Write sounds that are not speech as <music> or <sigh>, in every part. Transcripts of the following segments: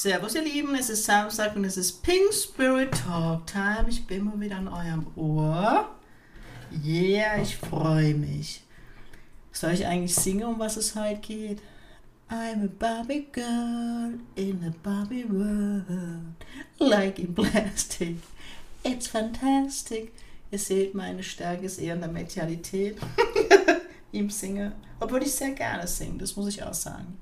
Servus ihr Lieben, es ist Samstag und es ist Pink Spirit Talk Time. Ich bin mal wieder an eurem Ohr. Yeah, ich freue mich. Soll ich eigentlich singen, um was es heute geht? I'm a Barbie girl in a Barbie world, like in plastic. It's fantastic. Ihr seht, meine Stärke ist eher in der Medialität. <laughs> Im Singen. Obwohl ich sehr gerne singe, das muss ich auch sagen.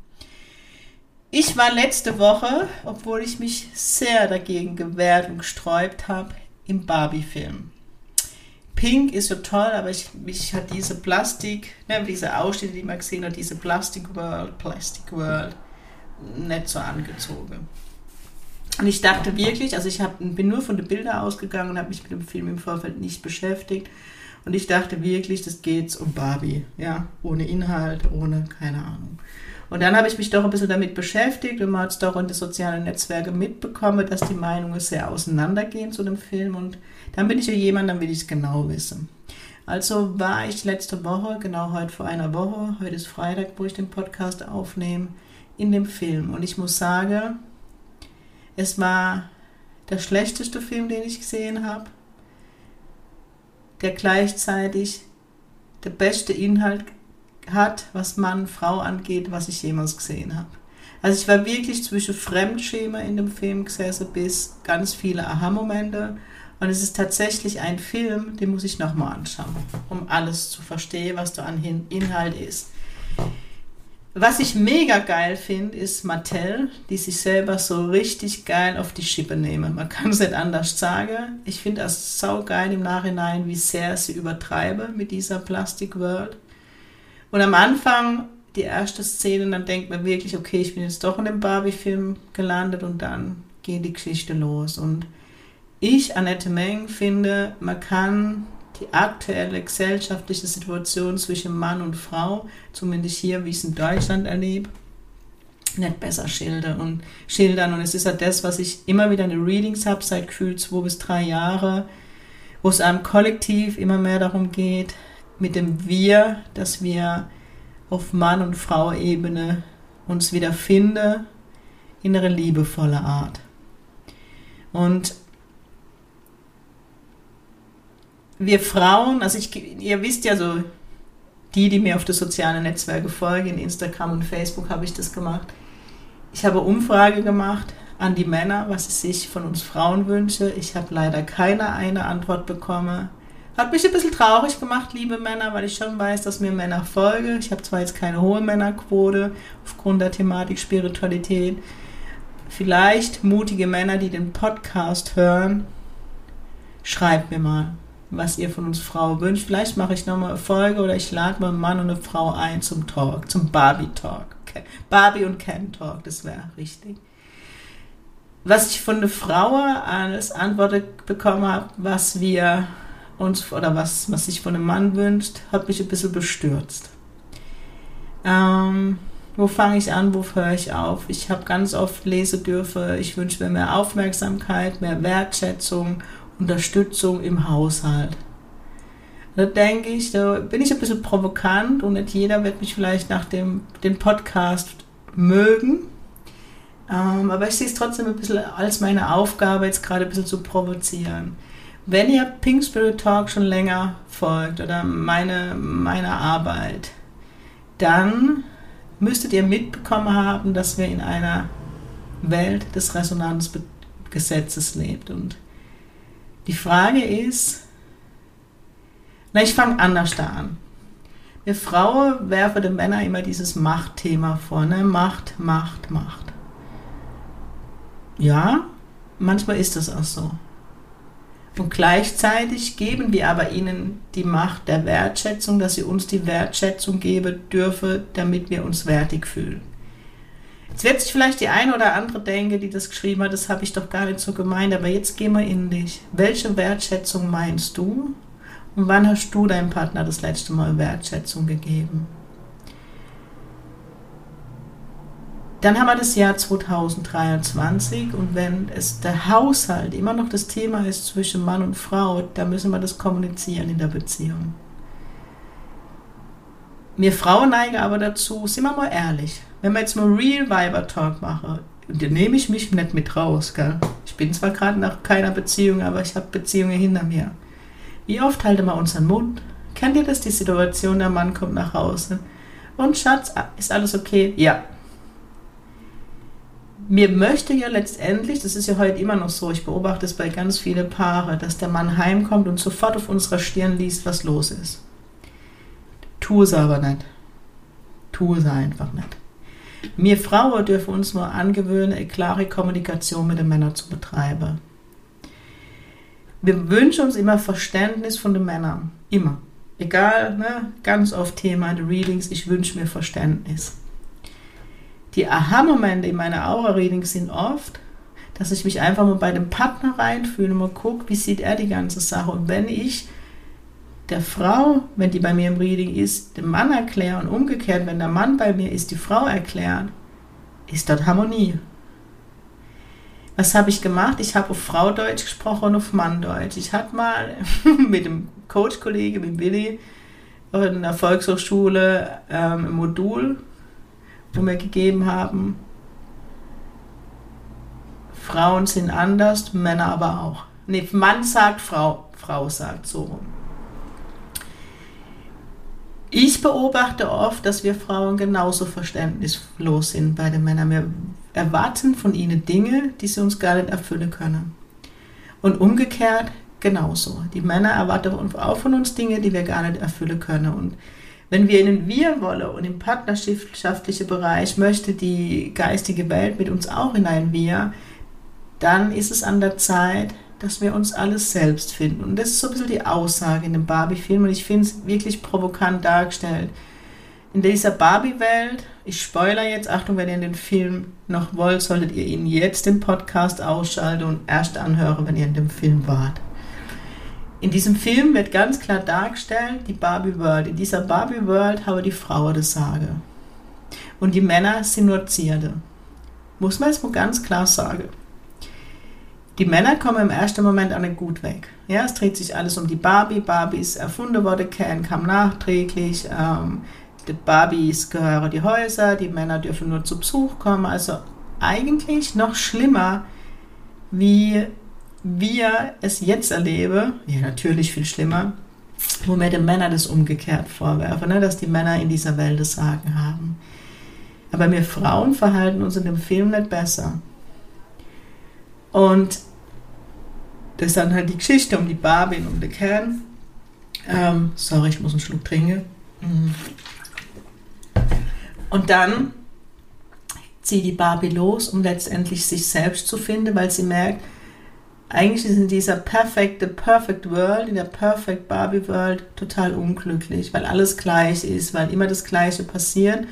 Ich war letzte Woche, obwohl ich mich sehr dagegen gewehrt und gesträubt habe, im Barbie-Film. Pink ist so toll, aber ich, mich hat diese Plastik, ne, diese Ausschnitte, die man gesehen hat, diese Plastic World, Plastic World, nicht so angezogen. Und ich dachte wirklich, also ich hab, bin nur von den Bildern ausgegangen und habe mich mit dem Film im Vorfeld nicht beschäftigt. Und ich dachte wirklich, das geht um Barbie, ja, ohne Inhalt, ohne keine Ahnung. Und dann habe ich mich doch ein bisschen damit beschäftigt und man hat es doch in den sozialen Netzwerken mitbekommen, dass die Meinungen sehr auseinandergehen zu dem Film. Und dann bin ich ja jemand, dann will ich es genau wissen. Also war ich letzte Woche, genau heute vor einer Woche, heute ist Freitag, wo ich den Podcast aufnehme, in dem Film. Und ich muss sagen, es war der schlechteste Film, den ich gesehen habe, der gleichzeitig der beste Inhalt hat, was Mann, Frau angeht, was ich jemals gesehen habe. Also ich war wirklich zwischen Fremdschema in dem Film gesessen bis ganz viele Aha-Momente. Und es ist tatsächlich ein Film, den muss ich nochmal anschauen, um alles zu verstehen, was da an Inhalt ist. Was ich mega geil finde, ist Mattel, die sich selber so richtig geil auf die Schippe nehmen. Man kann es nicht anders sagen. Ich finde das sau geil im Nachhinein, wie sehr sie übertreibe mit dieser Plastic World. Und am Anfang, die erste Szene, dann denkt man wirklich, okay, ich bin jetzt doch in dem Barbie-Film gelandet und dann geht die Geschichte los. Und ich, Annette Meng, finde, man kann die aktuelle gesellschaftliche Situation zwischen Mann und Frau, zumindest hier, wie ich es in Deutschland erlebe, nicht besser schildern und schildern. Und es ist ja halt das, was ich immer wieder in den Readings habe, seit gefühlt zwei bis drei Jahren, wo es einem kollektiv immer mehr darum geht, mit dem Wir, dass wir auf Mann- und Frau-Ebene uns wieder finden in einer liebevollen Art. Und wir Frauen, also ich, ihr wisst ja so, die, die mir auf den sozialen Netzwerken folgen, in Instagram und Facebook habe ich das gemacht. Ich habe Umfrage gemacht an die Männer, was sie sich von uns Frauen wünschen. Ich habe leider keine eine Antwort bekommen. Hat mich ein bisschen traurig gemacht, liebe Männer, weil ich schon weiß, dass mir Männer folgen. Ich habe zwar jetzt keine hohe Männerquote aufgrund der Thematik Spiritualität. Vielleicht mutige Männer, die den Podcast hören, schreibt mir mal, was ihr von uns Frau wünscht. Vielleicht mache ich nochmal eine Folge oder ich lade mal einen Mann und eine Frau ein zum Talk, zum Barbie Talk. Okay. Barbie und Ken Talk, das wäre richtig. Was ich von der Frau als Antwort bekommen habe, was wir uns oder was, was sich von einem Mann wünscht, hat mich ein bisschen bestürzt. Ähm, wo fange ich an, wo höre ich auf? Ich habe ganz oft lesen dürfen, ich wünsche mir mehr Aufmerksamkeit, mehr Wertschätzung, Unterstützung im Haushalt. Da denke ich, da bin ich ein bisschen provokant und nicht jeder wird mich vielleicht nach dem den Podcast mögen. Ähm, aber ich sehe es trotzdem ein bisschen als meine Aufgabe, jetzt gerade ein bisschen zu provozieren. Wenn ihr Pink Spirit Talk schon länger folgt oder meine, meine Arbeit, dann müsstet ihr mitbekommen haben, dass wir in einer Welt des Resonanzgesetzes lebt. Und die Frage ist, na, ich fange anders da an. Wir Frauen werfen den Männern immer dieses Machtthema vor, ne? Macht, Macht, Macht. Ja, manchmal ist das auch so. Und gleichzeitig geben wir aber ihnen die Macht der Wertschätzung, dass sie uns die Wertschätzung geben dürfen, damit wir uns wertig fühlen. Jetzt wird sich vielleicht die eine oder andere denken, die das geschrieben hat, das habe ich doch gar nicht so gemeint, aber jetzt gehen wir in dich. Welche Wertschätzung meinst du Und wann hast du deinem Partner das letzte Mal Wertschätzung gegeben? Dann haben wir das Jahr 2023 und wenn es der Haushalt immer noch das Thema ist zwischen Mann und Frau, dann müssen wir das kommunizieren in der Beziehung. Wir Frauen neigen aber dazu, sind wir mal ehrlich, wenn wir jetzt mal Real Viber Talk machen, dann nehme ich mich nicht mit raus, gell? Ich bin zwar gerade nach keiner Beziehung, aber ich habe Beziehungen hinter mir. Wie oft halten wir unseren Mund? Kennt ihr das, die Situation, der Mann kommt nach Hause? Und Schatz, ist alles okay? Ja. Mir möchte ja letztendlich, das ist ja heute immer noch so, ich beobachte es bei ganz vielen Paaren, dass der Mann heimkommt und sofort auf unserer Stirn liest, was los ist. Tu es aber nicht. Tu es einfach nicht. Wir Frauen dürfen uns nur angewöhnen, eine klare Kommunikation mit den Männern zu betreiben. Wir wünschen uns immer Verständnis von den Männern. Immer. Egal, ne? ganz oft Thema in Readings, ich wünsche mir Verständnis. Die Aha-Momente in meiner Aura-Readings sind oft, dass ich mich einfach mal bei dem Partner reinfühle und mal gucke, wie sieht er die ganze Sache. Und wenn ich der Frau, wenn die bei mir im Reading ist, dem Mann erklären und umgekehrt, wenn der Mann bei mir ist, die Frau erklären, ist dort Harmonie. Was habe ich gemacht? Ich habe auf Frau Deutsch gesprochen und auf Mann Deutsch. Ich hatte mal <laughs> mit dem Coach-Kollege, mit Willi, in der Volkshochschule ähm, ein Modul, wo wir gegeben haben, Frauen sind anders, Männer aber auch. Nee, Mann sagt Frau, Frau sagt so rum. Ich beobachte oft, dass wir Frauen genauso verständnislos sind bei den Männern. Wir erwarten von ihnen Dinge, die sie uns gar nicht erfüllen können. Und umgekehrt genauso. Die Männer erwarten auch von uns Dinge, die wir gar nicht erfüllen können. Und wenn wir in den Wir-Wolle und im partnerschaftlichen Bereich möchte die geistige Welt mit uns auch in ein Wir, dann ist es an der Zeit, dass wir uns alles selbst finden. Und das ist so ein bisschen die Aussage in dem Barbie-Film und ich finde es wirklich provokant dargestellt. In dieser Barbie-Welt, ich spoiler jetzt, Achtung, wenn ihr den Film noch wollt, solltet ihr ihn jetzt den Podcast ausschalten und erst anhören, wenn ihr in dem Film wart. In diesem Film wird ganz klar dargestellt, die Barbie World. In dieser Barbie World habe die Frau das Sage. Und die Männer sind nur Zierde. Muss man jetzt mal ganz klar sagen. Die Männer kommen im ersten Moment auch nicht gut weg. Ja, es dreht sich alles um die Barbie. Barbie ist erfunden worden, Ken kam nachträglich. Ähm, die Barbies gehören die Häuser, die Männer dürfen nur zu Besuch kommen. Also eigentlich noch schlimmer, wie wir es jetzt erleben. Ja, natürlich viel schlimmer, wo wir den Männern das umgekehrt vorwerfen, ne? dass die Männer in dieser Welt das Sagen haben. Aber wir Frauen verhalten uns in dem Film nicht besser. Und das ist dann halt die Geschichte um die Barbie und um den Kern. Ähm, sorry, ich muss einen Schluck trinken. Mhm. Und dann zieht die Barbie los, um letztendlich sich selbst zu finden, weil sie merkt, eigentlich ist in dieser perfekte Perfect World, in der Perfect Barbie World total unglücklich, weil alles gleich ist, weil immer das Gleiche passiert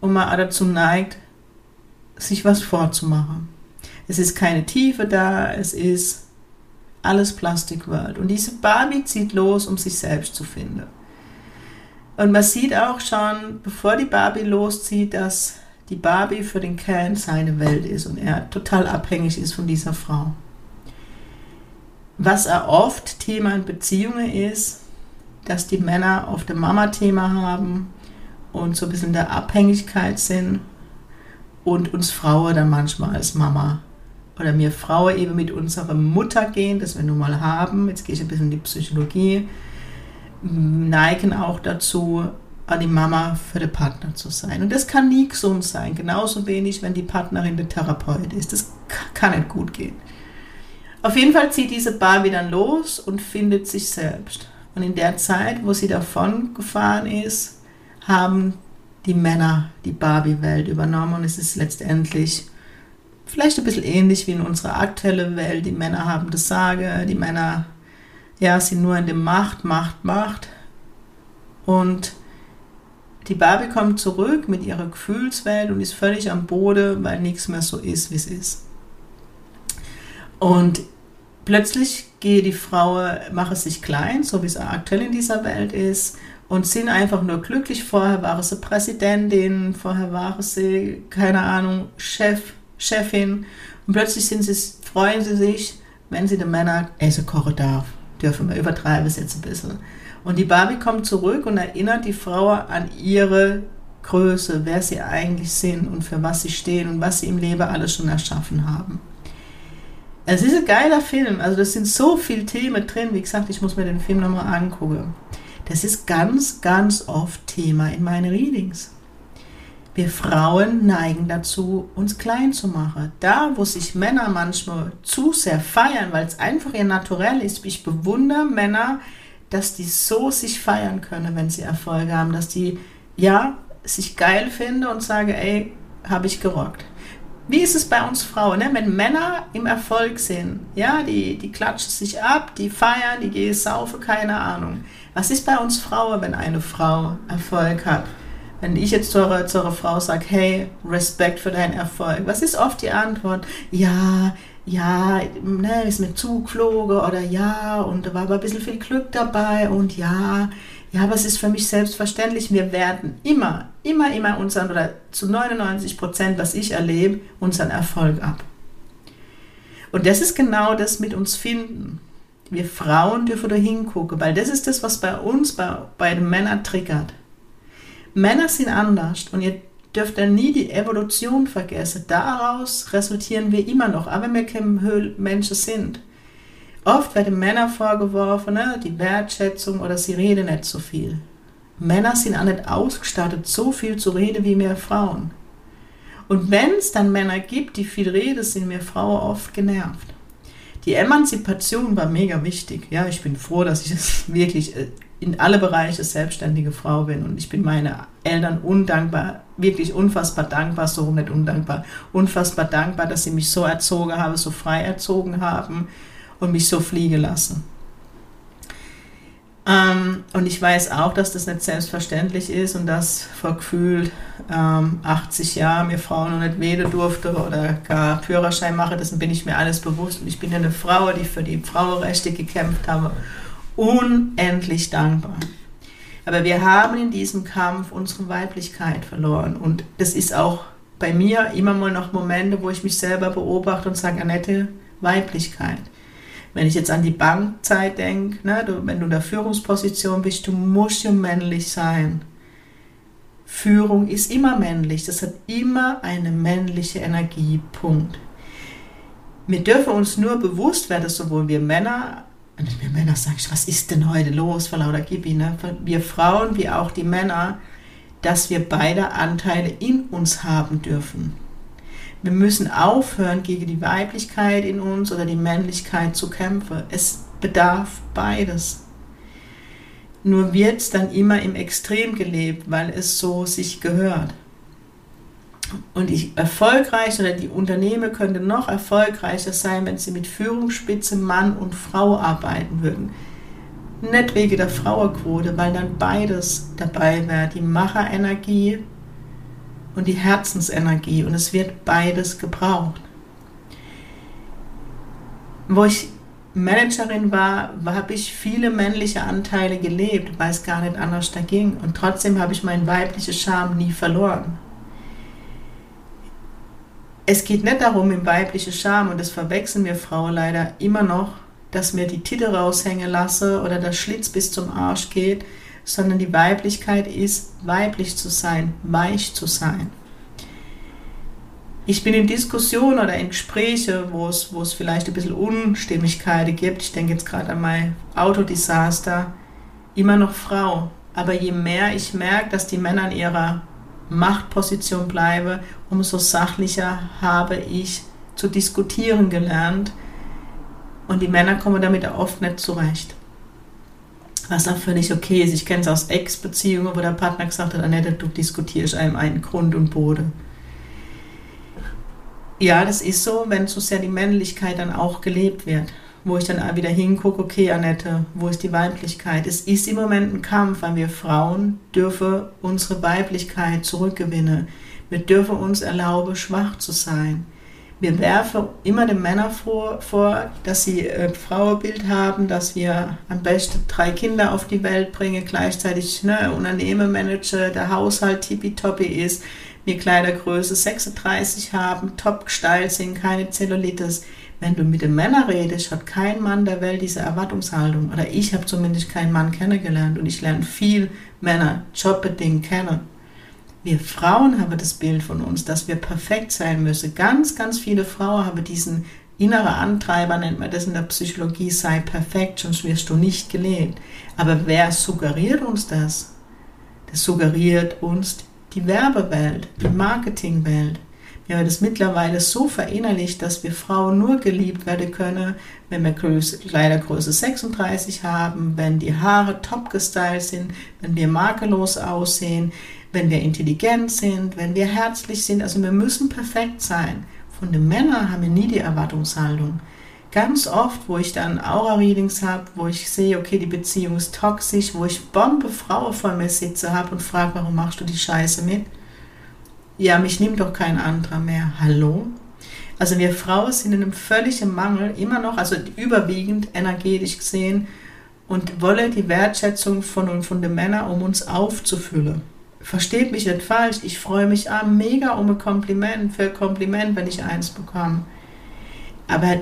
und man dazu neigt, sich was vorzumachen. Es ist keine Tiefe da, es ist alles Plastic World. Und diese Barbie zieht los, um sich selbst zu finden. Und man sieht auch schon, bevor die Barbie loszieht, dass die Barbie für den Ken seine Welt ist und er total abhängig ist von dieser Frau. Was er oft Thema in Beziehungen ist, dass die Männer oft ein Mama-Thema haben und so ein bisschen in der Abhängigkeit sind und uns Frauen dann manchmal als Mama oder wir Frauen eben mit unserer Mutter gehen, das wir nun mal haben, jetzt gehe ich ein bisschen in die Psychologie, neigen auch dazu, die Mama für den Partner zu sein. Und das kann nie gesund sein, genauso wenig, wenn die Partnerin der Therapeut ist. Das kann nicht gut gehen. Auf jeden Fall zieht diese Barbie dann los und findet sich selbst. Und in der Zeit, wo sie davon gefahren ist, haben die Männer die Barbie-Welt übernommen und es ist letztendlich vielleicht ein bisschen ähnlich wie in unserer aktuellen Welt. Die Männer haben das Sage, die Männer ja, sind nur in dem Macht, Macht, Macht. Und die Barbie kommt zurück mit ihrer Gefühlswelt und ist völlig am Boden, weil nichts mehr so ist, wie es ist. Und plötzlich gehe die Frau, mache sich klein, so wie es aktuell in dieser Welt ist, und sind einfach nur glücklich. Vorher war sie Präsidentin, vorher war sie, keine Ahnung, Chef, Chefin. Und plötzlich sind sie, freuen sie sich, wenn sie den Männern Essen kochen darf. Dürfen wir übertreiben es jetzt ein bisschen. Und die Barbie kommt zurück und erinnert die Frau an ihre Größe, wer sie eigentlich sind und für was sie stehen und was sie im Leben alles schon erschaffen haben. Es ist ein geiler Film, also das sind so viele Themen drin. Wie gesagt, ich muss mir den Film nochmal angucken. Das ist ganz, ganz oft Thema in meinen Readings. Wir Frauen neigen dazu, uns klein zu machen. Da, wo sich Männer manchmal zu sehr feiern, weil es einfach ihr Naturell ist. Ich bewundere Männer, dass die so sich feiern können, wenn sie Erfolge haben, dass die, ja, sich geil finden und sagen, ey, habe ich gerockt. Wie ist es bei uns Frauen? Ne? Wenn Männer im Erfolg sind, ja, die, die klatschen sich ab, die feiern, die gehen saufen, keine Ahnung. Was ist bei uns Frauen, wenn eine Frau Erfolg hat? Wenn ich jetzt zu einer, zu einer Frau sage, hey, Respekt für deinen Erfolg, was ist oft die Antwort? Ja, ja, ne, ist mit Zug geflogen oder ja, und da war aber ein bisschen viel Glück dabei und ja, ja, aber es ist für mich selbstverständlich, wir werden immer, immer, immer unseren, oder zu 99 Prozent, was ich erlebe, unseren Erfolg ab. Und das ist genau das mit uns finden. Wir Frauen dürfen da hingucken, weil das ist das, was bei uns, bei, bei den Männern triggert. Männer sind anders und ihr dürft dann nie die Evolution vergessen. Daraus resultieren wir immer noch, aber wir keine Menschen sind. Oft werden Männer vorgeworfen, ne, die Wertschätzung oder sie reden nicht so viel. Männer sind auch nicht ausgestattet, so viel zu reden wie wir Frauen. Und wenn es dann Männer gibt, die viel reden, sind wir Frauen oft genervt. Die Emanzipation war mega wichtig. Ja, ich bin froh, dass ich es wirklich äh, in alle Bereiche selbstständige Frau bin und ich bin meinen Eltern undankbar, wirklich unfassbar dankbar, so nicht undankbar, unfassbar dankbar, dass sie mich so erzogen haben, so frei erzogen haben und mich so fliegen lassen. Ähm, und ich weiß auch, dass das nicht selbstverständlich ist und dass vor gefühlt ähm, 80 Jahren mir Frauen noch nicht wählen durfte oder gar Führerschein mache, dessen bin ich mir alles bewusst. Und ich bin eine Frau, die für die Frauenrechte gekämpft habe. Unendlich dankbar. Aber wir haben in diesem Kampf unsere Weiblichkeit verloren. Und das ist auch bei mir immer mal noch Momente, wo ich mich selber beobachte und sage, Annette, Weiblichkeit. Wenn ich jetzt an die Bankzeit denke, ne, wenn du in der Führungsposition bist, du musst ja männlich sein. Führung ist immer männlich, das hat immer eine männliche Energie, Punkt. Wir dürfen uns nur bewusst werden, sowohl wir Männer, und wir Männer sagen, was ist denn heute los, vor lauter Gibi, ne? wir Frauen wie auch die Männer, dass wir beide Anteile in uns haben dürfen. Wir müssen aufhören, gegen die Weiblichkeit in uns oder die Männlichkeit zu kämpfen. Es bedarf beides. Nur wird es dann immer im Extrem gelebt, weil es so sich gehört. Und die erfolgreich oder die Unternehmen könnten noch erfolgreicher sein, wenn sie mit Führungsspitze Mann und Frau arbeiten würden. Nicht wegen der Frauenquote, weil dann beides dabei wäre. Die Macherenergie und die Herzensenergie und es wird beides gebraucht. Wo ich Managerin war, habe ich viele männliche Anteile gelebt, weil es gar nicht anders da ging. Und trotzdem habe ich meinen weiblichen Charme nie verloren. Es geht nicht darum, im weiblichen Charme, und das verwechseln wir Frauen leider immer noch, dass mir die Titel raushängen lasse oder der Schlitz bis zum Arsch geht, sondern die Weiblichkeit ist, weiblich zu sein, weich zu sein. Ich bin in Diskussionen oder in Gesprächen, wo es, wo es vielleicht ein bisschen Unstimmigkeiten gibt. Ich denke jetzt gerade an mein Autodesaster. Immer noch Frau. Aber je mehr ich merke, dass die Männer in ihrer Machtposition bleiben, umso sachlicher habe ich zu diskutieren gelernt. Und die Männer kommen damit oft nicht zurecht was auch völlig okay ist. Ich kenne es aus Ex-Beziehungen, wo der Partner gesagt hat, Annette, du diskutierst einem einen Grund und Boden. Ja, das ist so, wenn so sehr die Männlichkeit dann auch gelebt wird. Wo ich dann wieder hingucke, okay, Annette, wo ist die Weiblichkeit? Es ist im Moment ein Kampf, weil wir Frauen dürfen unsere Weiblichkeit zurückgewinnen. Wir dürfen uns erlauben, schwach zu sein. Wir werfen immer den Männern vor, vor dass sie äh, Frauenbild haben, dass wir am besten drei Kinder auf die Welt bringen, gleichzeitig ne, Unternehmen managen, der Haushalt tippitoppi ist, wir Kleidergröße 36 haben, top gestylt sind, keine Zellulitis. Wenn du mit den Männern redest, hat kein Mann der Welt diese Erwartungshaltung. Oder ich habe zumindest keinen Mann kennengelernt und ich lerne viel Männer jobbedingt kennen. Wir Frauen haben das Bild von uns, dass wir perfekt sein müssen. Ganz, ganz viele Frauen haben diesen inneren Antreiber, nennt man das in der Psychologie, sei perfekt, sonst wirst du nicht gelebt. Aber wer suggeriert uns das? Das suggeriert uns die Werbewelt, die Marketingwelt. Wir haben das mittlerweile so verinnerlicht, dass wir Frauen nur geliebt werden können, wenn wir Kleidergröße 36 haben, wenn die Haare top gestylt sind, wenn wir makellos aussehen, wenn wir intelligent sind, wenn wir herzlich sind. Also wir müssen perfekt sein. Von den Männern haben wir nie die Erwartungshaltung. Ganz oft, wo ich dann Aura-Readings habe, wo ich sehe, okay, die Beziehung ist toxisch, wo ich Bombe Frau vor mir sitze habe und frage, warum machst du die Scheiße mit? Ja, mich nimmt doch kein anderer mehr. Hallo? Also wir Frauen sind in einem völligen Mangel, immer noch, also überwiegend energetisch gesehen, und wollen die Wertschätzung von, von den Männern, um uns aufzufüllen versteht mich nicht falsch, ich freue mich auch mega um ein Kompliment, für ein Kompliment, wenn ich eins bekomme. Aber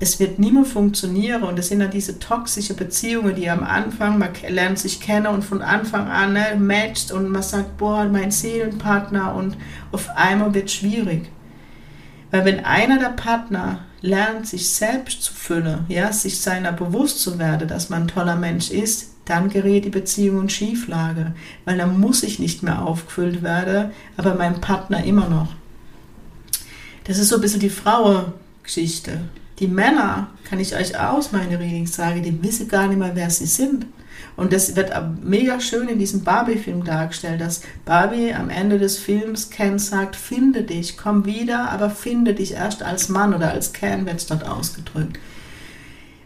es wird nie mehr funktionieren und es sind dann diese toxischen Beziehungen, die am Anfang, man lernt sich kennen und von Anfang an ne, matcht und man sagt, boah, mein Seelenpartner und auf einmal wird schwierig. Weil wenn einer der Partner lernt, sich selbst zu füllen, ja, sich seiner bewusst zu werden, dass man ein toller Mensch ist, dann gerät die Beziehung in Schieflage, weil dann muss ich nicht mehr aufgefüllt werden, aber mein Partner immer noch. Das ist so ein bisschen die Frauengeschichte. Die Männer, kann ich euch aus meine Readings sagen, die wissen gar nicht mehr, wer sie sind. Und das wird mega schön in diesem Barbie-Film dargestellt, dass Barbie am Ende des Films Ken sagt, finde dich, komm wieder, aber finde dich erst als Mann oder als Ken wird es dort ausgedrückt.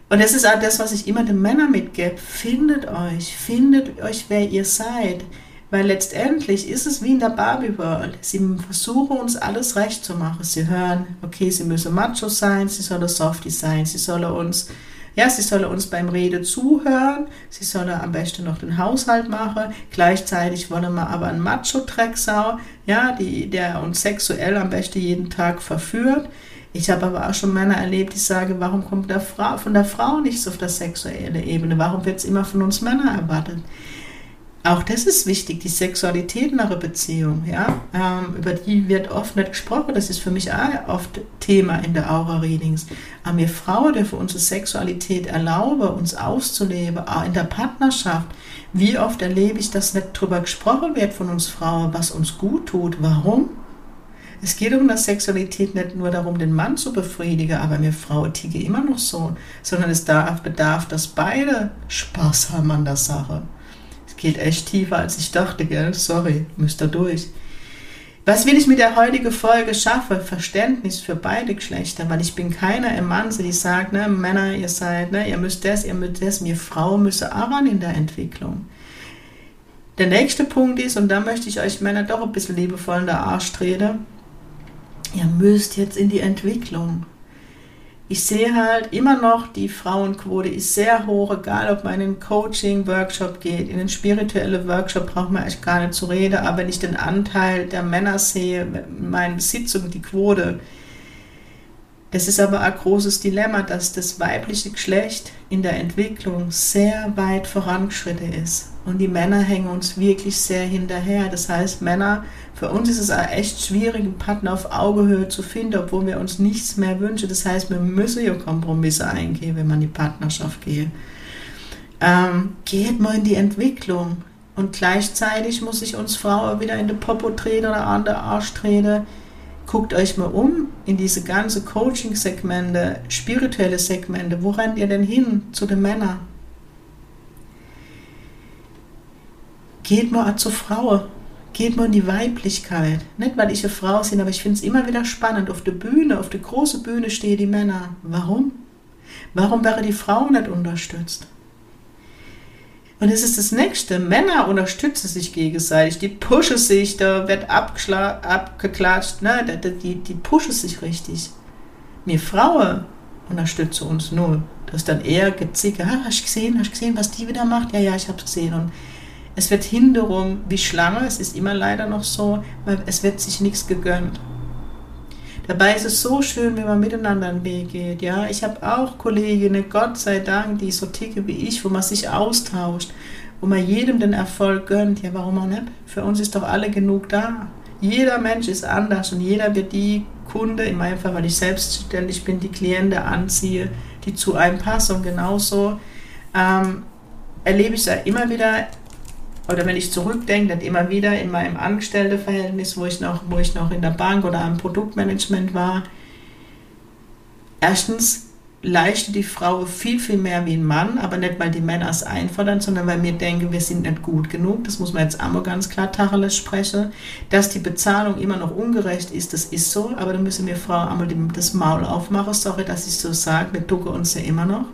Und das ist auch das, was ich immer den Männern mitgebe. Findet euch, findet euch, wer ihr seid. Weil letztendlich ist es wie in der Barbie World. Sie versuchen uns alles recht zu machen. Sie hören, okay, sie müssen Macho sein, sie sollen Softie sein, sie sollen uns, ja, sie sollen uns beim Reden zuhören, sie sollen am besten noch den Haushalt machen. Gleichzeitig wollen wir aber einen Macho-Drecksau, ja, die, der uns sexuell am besten jeden Tag verführt. Ich habe aber auch schon Männer erlebt, die sagen, warum kommt der Frau, von der Frau nichts auf der sexuelle Ebene? Warum wird es immer von uns Männern erwartet? Auch das ist wichtig, die Sexualität in einer Beziehung, ja, ähm, über die wird oft nicht gesprochen. Das ist für mich auch oft Thema in der Aura-Readings. Aber wir Frauen dürfen unsere Sexualität erlauben, uns auszuleben, auch in der Partnerschaft. Wie oft erlebe ich, dass nicht darüber gesprochen wird von uns Frauen, was uns gut tut, warum? Es geht um das Sexualität nicht nur darum, den Mann zu befriedigen, aber mir Frau ticke immer noch so, sondern es darf, bedarf, dass beide Spaß haben an der Sache. Es geht echt tiefer, als ich dachte, gell? Sorry, müsst ihr durch. Was will ich mit der heutigen Folge schaffen? Verständnis für beide Geschlechter, weil ich bin keiner Emanze, die sagt, ne, Männer, ihr seid, ne, ihr müsst das, ihr müsst das, mir Frauen müssen auch ran in der Entwicklung. Der nächste Punkt ist, und da möchte ich euch Männer doch ein bisschen liebevoll in der Arsch treten, ihr müsst jetzt in die Entwicklung. Ich sehe halt immer noch, die Frauenquote ist sehr hoch, egal ob man in einen Coaching-Workshop geht, in einen spirituellen Workshop braucht man echt gar nicht zu reden, aber wenn ich den Anteil der Männer sehe, meine Sitzung, die Quote, das ist aber ein großes Dilemma, dass das weibliche Geschlecht in der Entwicklung sehr weit vorangeschritten ist. Und die Männer hängen uns wirklich sehr hinterher. Das heißt, Männer, für uns ist es auch echt schwierig, einen Partner auf Augenhöhe zu finden, obwohl wir uns nichts mehr wünschen. Das heißt, wir müssen ja Kompromisse eingehen, wenn man in die Partnerschaft geht. Ähm, geht mal in die Entwicklung. Und gleichzeitig muss ich uns Frauen wieder in den Popo treten oder an der Arsch treten guckt euch mal um in diese ganze Coaching-Segmente, spirituelle Segmente. Wo rennt ihr denn hin zu den Männern? Geht mal zur Frau. Geht mal in die Weiblichkeit. Nicht, weil ich eine Frau bin, aber ich finde es immer wieder spannend. Auf der Bühne, auf der großen Bühne stehen die Männer. Warum? Warum wäre die Frau nicht unterstützt? Und es ist das Nächste. Männer unterstützen sich gegenseitig, die pushen sich, da wird abgeklatscht, ne? die, die pushen sich richtig. Wir Frauen unterstützen uns null. Das ist dann eher gezicke, ah, hast du gesehen, hast du gesehen, was die wieder macht? Ja, ja, ich habe es gesehen. Und es wird hinterrum wie Schlange, es ist immer leider noch so, weil es wird sich nichts gegönnt. Dabei ist es so schön, wenn man miteinander einen Weg geht. Ja, ich habe auch Kolleginnen, Gott sei Dank, die so ticke wie ich, wo man sich austauscht, wo man jedem den Erfolg gönnt. Ja, warum auch nicht? Für uns ist doch alle genug da. Jeder Mensch ist anders und jeder wird die Kunde, in meinem Fall, weil ich selbstständig bin, die Klienten anziehe, die zu einem passen. Und genauso ähm, erlebe ich ja immer wieder oder wenn ich zurückdenke, dann immer wieder in meinem Angestellteverhältnis, wo ich noch, wo ich noch in der Bank oder am Produktmanagement war. Erstens leistet die Frau viel, viel mehr wie ein Mann, aber nicht, weil die Männer es einfordern, sondern weil wir denken, wir sind nicht gut genug. Das muss man jetzt einmal ganz klar Tacheles sprechen. Dass die Bezahlung immer noch ungerecht ist, das ist so, aber da müssen wir Frau einmal das Maul aufmachen. Sorry, dass ich so sage, wir ducken uns ja immer noch.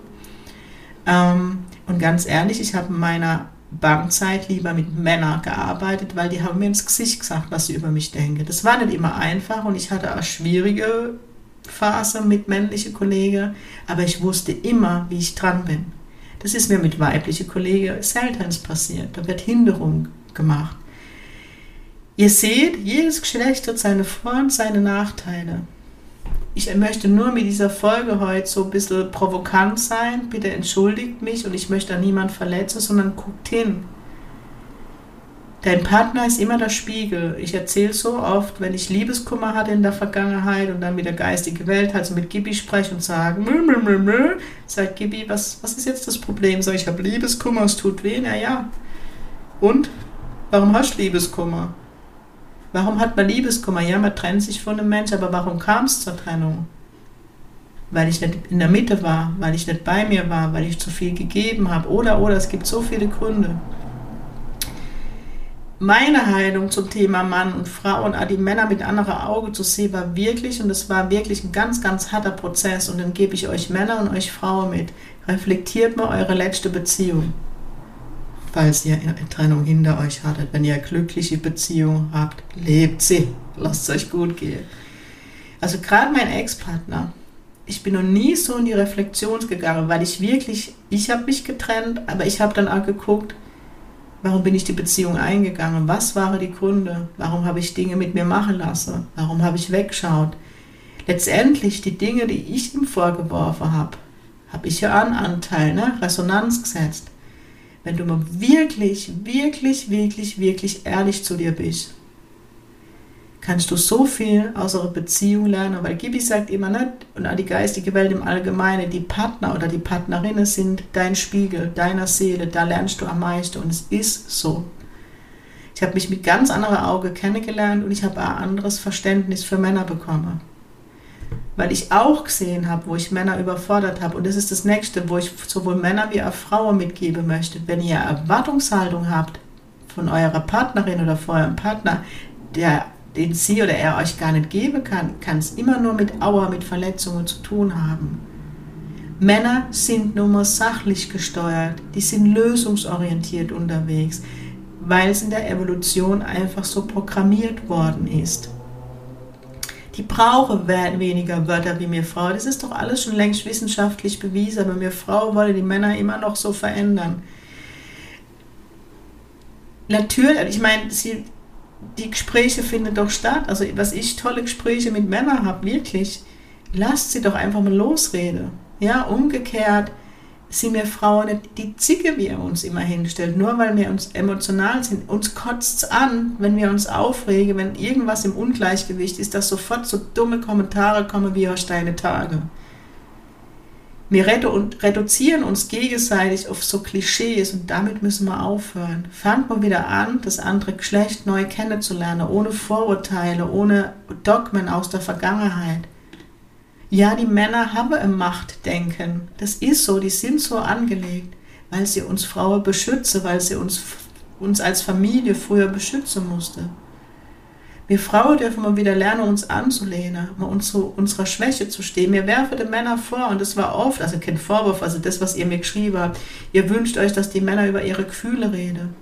Ähm, und ganz ehrlich, ich habe in meiner Bankzeit lieber mit Männern gearbeitet, weil die haben mir ins Gesicht gesagt, was sie über mich denken. Das war nicht immer einfach und ich hatte auch schwierige Phase mit männlichen Kollegen, aber ich wusste immer, wie ich dran bin. Das ist mir mit weiblichen Kollegen selten passiert. Da wird Hinderung gemacht. Ihr seht, jedes Geschlecht hat seine Vor- und seine Nachteile. Ich möchte nur mit dieser Folge heute so ein bisschen provokant sein. Bitte entschuldigt mich und ich möchte da niemand verletzen, sondern guckt hin. Dein Partner ist immer der Spiegel. Ich erzähle so oft, wenn ich Liebeskummer hatte in der Vergangenheit und dann mit der geistigen Welt, also mit Gibi spreche und sage, mö, mö, mö, mö, sagt Gibi, was, was ist jetzt das Problem? Sag ich, habe Liebeskummer, es tut weh, na ja. Und? Warum hast du Liebeskummer? Warum hat man Liebeskummer? Ja, man trennt sich von einem Menschen, aber warum kam es zur Trennung? Weil ich nicht in der Mitte war, weil ich nicht bei mir war, weil ich zu viel gegeben habe. Oder, oder, es gibt so viele Gründe. Meine Heilung zum Thema Mann und Frau und die Männer mit anderer Auge zu sehen, war wirklich, und es war wirklich ein ganz, ganz harter Prozess. Und dann gebe ich euch Männer und euch Frauen mit. Reflektiert mal eure letzte Beziehung falls ihr eine Trennung hinter euch hattet. Wenn ihr glückliche Beziehung habt, lebt sie. Lasst es euch gut gehen. Also gerade mein Ex-Partner, ich bin noch nie so in die Reflexion gegangen, weil ich wirklich, ich habe mich getrennt, aber ich habe dann auch geguckt, warum bin ich die Beziehung eingegangen? Was waren die Gründe? Warum habe ich Dinge mit mir machen lassen? Warum habe ich weggeschaut? Letztendlich die Dinge, die ich ihm vorgeworfen habe, habe ich ja einen Anteil, ne? Resonanz gesetzt wenn du mal wirklich, wirklich, wirklich, wirklich ehrlich zu dir bist, kannst du so viel aus eurer Beziehung lernen, weil Gibi sagt immer nicht, und auch die geistige Welt im Allgemeinen, die Partner oder die Partnerinnen sind dein Spiegel, deiner Seele, da lernst du am meisten und es ist so. Ich habe mich mit ganz anderen Augen kennengelernt und ich habe ein anderes Verständnis für Männer bekommen weil ich auch gesehen habe, wo ich Männer überfordert habe. Und das ist das Nächste, wo ich sowohl Männer wie auch Frauen mitgeben möchte. Wenn ihr Erwartungshaltung habt von eurer Partnerin oder von eurem Partner, der, den sie oder er euch gar nicht geben kann, kann es immer nur mit Auer, mit Verletzungen zu tun haben. Männer sind nun mal sachlich gesteuert, die sind lösungsorientiert unterwegs, weil es in der Evolution einfach so programmiert worden ist die brauchen weniger Wörter wie mir Frau. Das ist doch alles schon längst wissenschaftlich bewiesen, aber mir Frau wolle die Männer immer noch so verändern. Natürlich, ich meine, die Gespräche finden doch statt. Also, was ich tolle Gespräche mit Männern habe, wirklich, lasst sie doch einfach mal losreden. Ja, umgekehrt, sind wir Frauen nicht die Zicke, wie er uns immer hinstellt. Nur weil wir uns emotional sind. Uns kotzt es an, wenn wir uns aufregen, wenn irgendwas im Ungleichgewicht ist, dass sofort so dumme Kommentare kommen wie aus deine Tage. Wir reduzieren uns gegenseitig auf so Klischees und damit müssen wir aufhören. Fangt mal wieder an, das andere Geschlecht neu kennenzulernen, ohne Vorurteile, ohne Dogmen aus der Vergangenheit. Ja, die Männer haben ein Machtdenken. Das ist so, die sind so angelegt, weil sie uns Frauen beschützen, weil sie uns, uns als Familie früher beschützen musste. Wir Frauen dürfen mal wieder lernen, uns anzulehnen, mal uns zu unserer Schwäche zu stehen. Mir werfen die Männer vor, und das war oft, also kein Vorwurf, also das, was ihr mir geschrieben habt, ihr wünscht euch, dass die Männer über ihre Gefühle reden.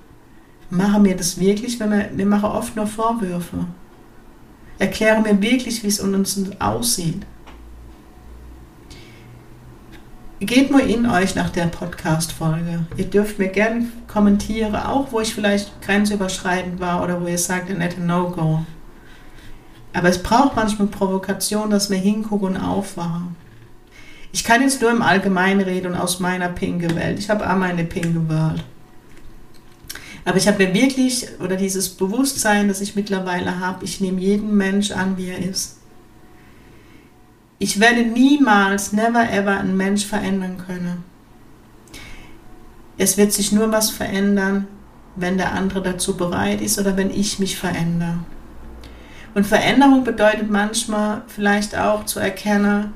Machen wir das wirklich, wenn wir, wir machen oft nur Vorwürfe. Erklären mir wirklich, wie es um uns aussieht. Geht mal in euch nach der Podcast-Folge. Ihr dürft mir gerne kommentieren, auch wo ich vielleicht grenzüberschreitend war oder wo ihr sagt, nette No-Go. Aber es braucht manchmal Provokation, dass wir hingucken und aufwachen. Ich kann jetzt nur im Allgemeinen reden und aus meiner pinke Welt. Ich habe auch meine pinke Welt. Aber ich habe mir wirklich, oder dieses Bewusstsein, das ich mittlerweile habe, ich nehme jeden Mensch an, wie er ist. Ich werde niemals, never ever einen Mensch verändern können. Es wird sich nur was verändern, wenn der andere dazu bereit ist oder wenn ich mich verändere. Und Veränderung bedeutet manchmal vielleicht auch zu erkennen,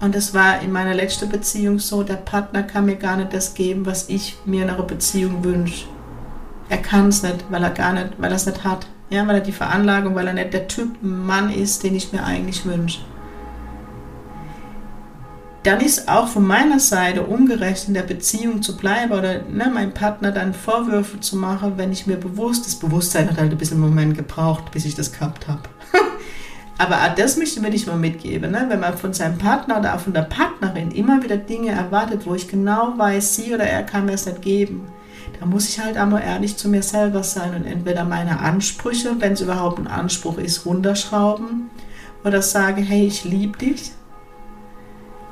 und es war in meiner letzten Beziehung so, der Partner kann mir gar nicht das geben, was ich mir in einer Beziehung wünsche. Er kann es nicht, weil er gar nicht, weil er es nicht hat. Ja, weil er die Veranlagung, weil er nicht der Typ Mann ist, den ich mir eigentlich wünsche. Dann ist auch von meiner Seite ungerecht in der Beziehung zu bleiben oder ne, meinem Partner dann Vorwürfe zu machen, wenn ich mir bewusst, das Bewusstsein hat halt ein bisschen einen Moment gebraucht, bis ich das gehabt habe. <laughs> Aber auch das möchte ich mal mitgeben, ne? wenn man von seinem Partner oder auch von der Partnerin immer wieder Dinge erwartet, wo ich genau weiß, sie oder er kann mir es nicht geben, da muss ich halt einmal ehrlich zu mir selber sein und entweder meine Ansprüche, wenn es überhaupt ein Anspruch ist, runterschrauben oder sage, hey, ich liebe dich,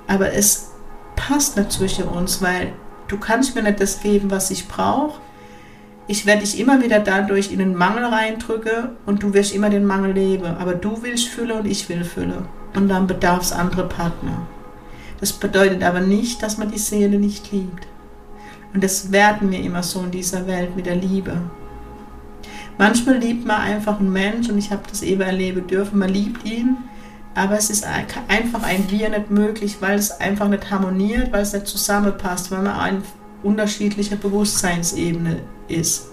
aber es passt nicht zwischen uns, weil du kannst mir nicht das geben, was ich brauche ich werde dich immer wieder dadurch in den Mangel reindrücke und du wirst immer den Mangel leben. Aber du willst Fülle und ich will Fülle. Und dann bedarf es andere Partner. Das bedeutet aber nicht, dass man die Seele nicht liebt. Und das werden wir immer so in dieser Welt mit der Liebe. Manchmal liebt man einfach einen Mensch und ich habe das eben erleben dürfen, man liebt ihn, aber es ist einfach ein Wir nicht möglich, weil es einfach nicht harmoniert, weil es nicht zusammenpasst, weil man eine unterschiedliche Bewusstseinsebene ist.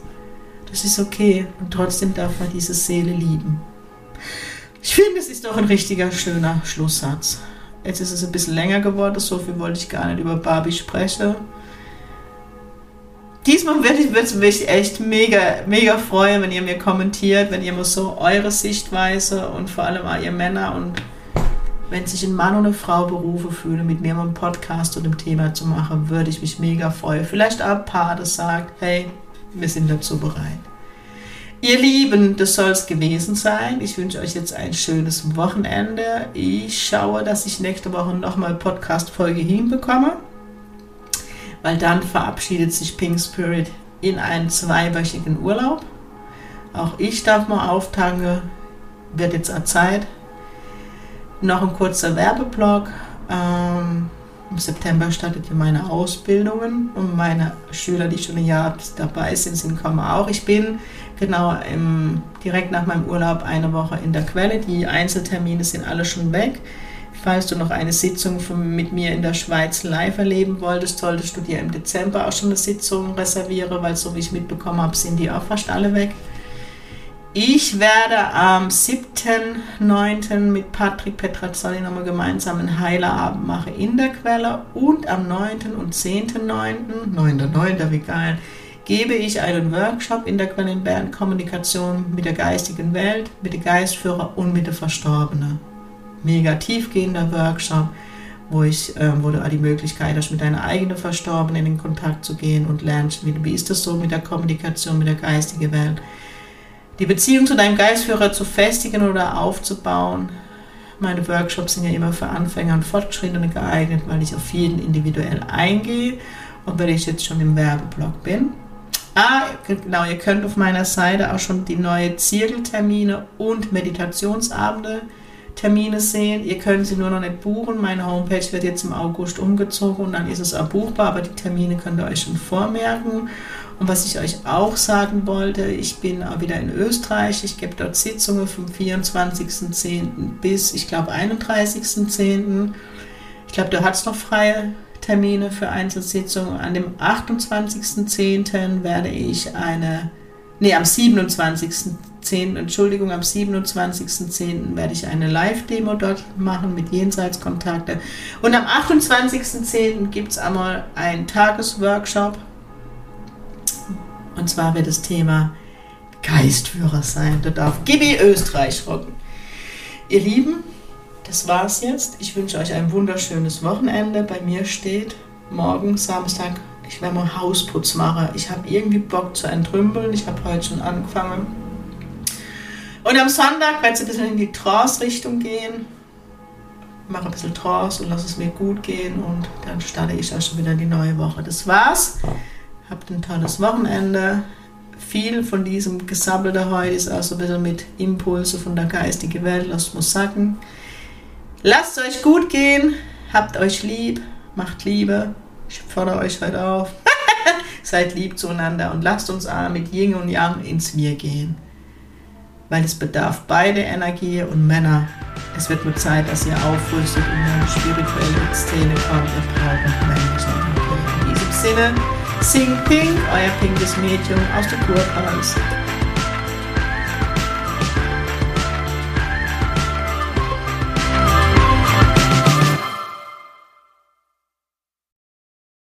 Das ist okay und trotzdem darf man diese Seele lieben. Ich finde, es ist doch ein richtiger, schöner Schlusssatz. Jetzt ist es ein bisschen länger geworden, so viel wollte ich gar nicht über Barbie sprechen. Diesmal würde ich würde mich echt mega, mega freuen, wenn ihr mir kommentiert, wenn ihr mir so eure Sichtweise und vor allem auch ihr Männer und wenn sich ein Mann und eine Frau berufen fühlen, mit mir mal einen Podcast zu dem Thema zu machen, würde ich mich mega freuen. Vielleicht auch ein Paar, das sagt, hey, wir sind dazu bereit. Ihr Lieben, das soll es gewesen sein. Ich wünsche euch jetzt ein schönes Wochenende. Ich schaue, dass ich nächste Woche nochmal Podcast-Folge hinbekomme, weil dann verabschiedet sich Pink Spirit in einen zweiwöchigen Urlaub. Auch ich darf mal auftanken. Wird jetzt auch Zeit. Noch ein kurzer Werbeblock. Ähm, im September startet ja meine Ausbildungen und meine Schüler, die schon ein Jahr dabei sind, sind kommen auch. Ich bin genau im, direkt nach meinem Urlaub eine Woche in der Quelle. Die Einzeltermine sind alle schon weg. Falls du noch eine Sitzung von, mit mir in der Schweiz live erleben wolltest, solltest du dir im Dezember auch schon eine Sitzung reservieren, weil so wie ich mitbekommen habe, sind die auch fast alle weg. Ich werde am 7.9. mit Patrick Petrazzoli nochmal gemeinsam einen Heilerabend machen in der Quelle und am 9. und 10.9., 9.9. wie geil, gebe ich einen Workshop in der Quelle in Bern Kommunikation mit der geistigen Welt, mit den Geistführer und mit den Verstorbenen. Mega tiefgehender Workshop, wo, ich, äh, wo du die Möglichkeit hast, mit deiner eigenen Verstorbenen in Kontakt zu gehen und lernst, wie, wie ist das so mit der Kommunikation mit der geistigen Welt die Beziehung zu deinem Geistführer zu festigen oder aufzubauen. Meine Workshops sind ja immer für Anfänger und Fortgeschrittene geeignet, weil ich auf jeden individuell eingehe und weil ich jetzt schon im Werbeblock bin. Ah, genau, ihr könnt auf meiner Seite auch schon die neuen Zirkeltermine und Meditationsabende Termine sehen. Ihr könnt sie nur noch nicht buchen. Meine Homepage wird jetzt im August umgezogen und dann ist es auch buchbar, aber die Termine könnt ihr euch schon vormerken. Und was ich euch auch sagen wollte, ich bin auch wieder in Österreich. Ich gebe dort Sitzungen vom 24.10. bis, ich glaube, 31.10. Ich glaube, du hast noch freie Termine für Einzelsitzungen. An dem 28.10. werde ich eine, nee, am 27.10., Entschuldigung, am 27.10. werde ich eine Live-Demo dort machen mit Jenseitskontakte. Und am 28.10. gibt es einmal einen Tagesworkshop und zwar wird das Thema Geistführer sein. Da darf Gibi Österreich rocken. Ihr Lieben, das war's jetzt. Ich wünsche euch ein wunderschönes Wochenende. Bei mir steht morgen Samstag, ich werde mal Hausputz machen. Ich habe irgendwie Bock zu entrümpeln. Ich habe heute schon angefangen. Und am Sonntag werde ich ein bisschen in die Trance-Richtung gehen. Mache ein bisschen Trance und lasse es mir gut gehen. Und dann starte ich auch schon wieder die neue Woche. Das war's. Habt ein tolles Wochenende. Viel von diesem Gesabbel da heute ist auch so ein bisschen mit Impulse von der geistigen Welt. Lasst muss sacken. Lasst euch gut gehen. Habt euch lieb. Macht Liebe. Ich fordere euch heute auf. <laughs> Seid lieb zueinander und lasst uns mit Yin und Yang ins Wir gehen. Weil es bedarf beide Energie und Männer. Es wird nur Zeit, dass ihr aufrüstet und in eine spirituelle Szene kommt. Ihr braucht noch männliche Energie. In diesem Sinne, Sing Pink, euer pinkes Mädchen aus der Kurkreis.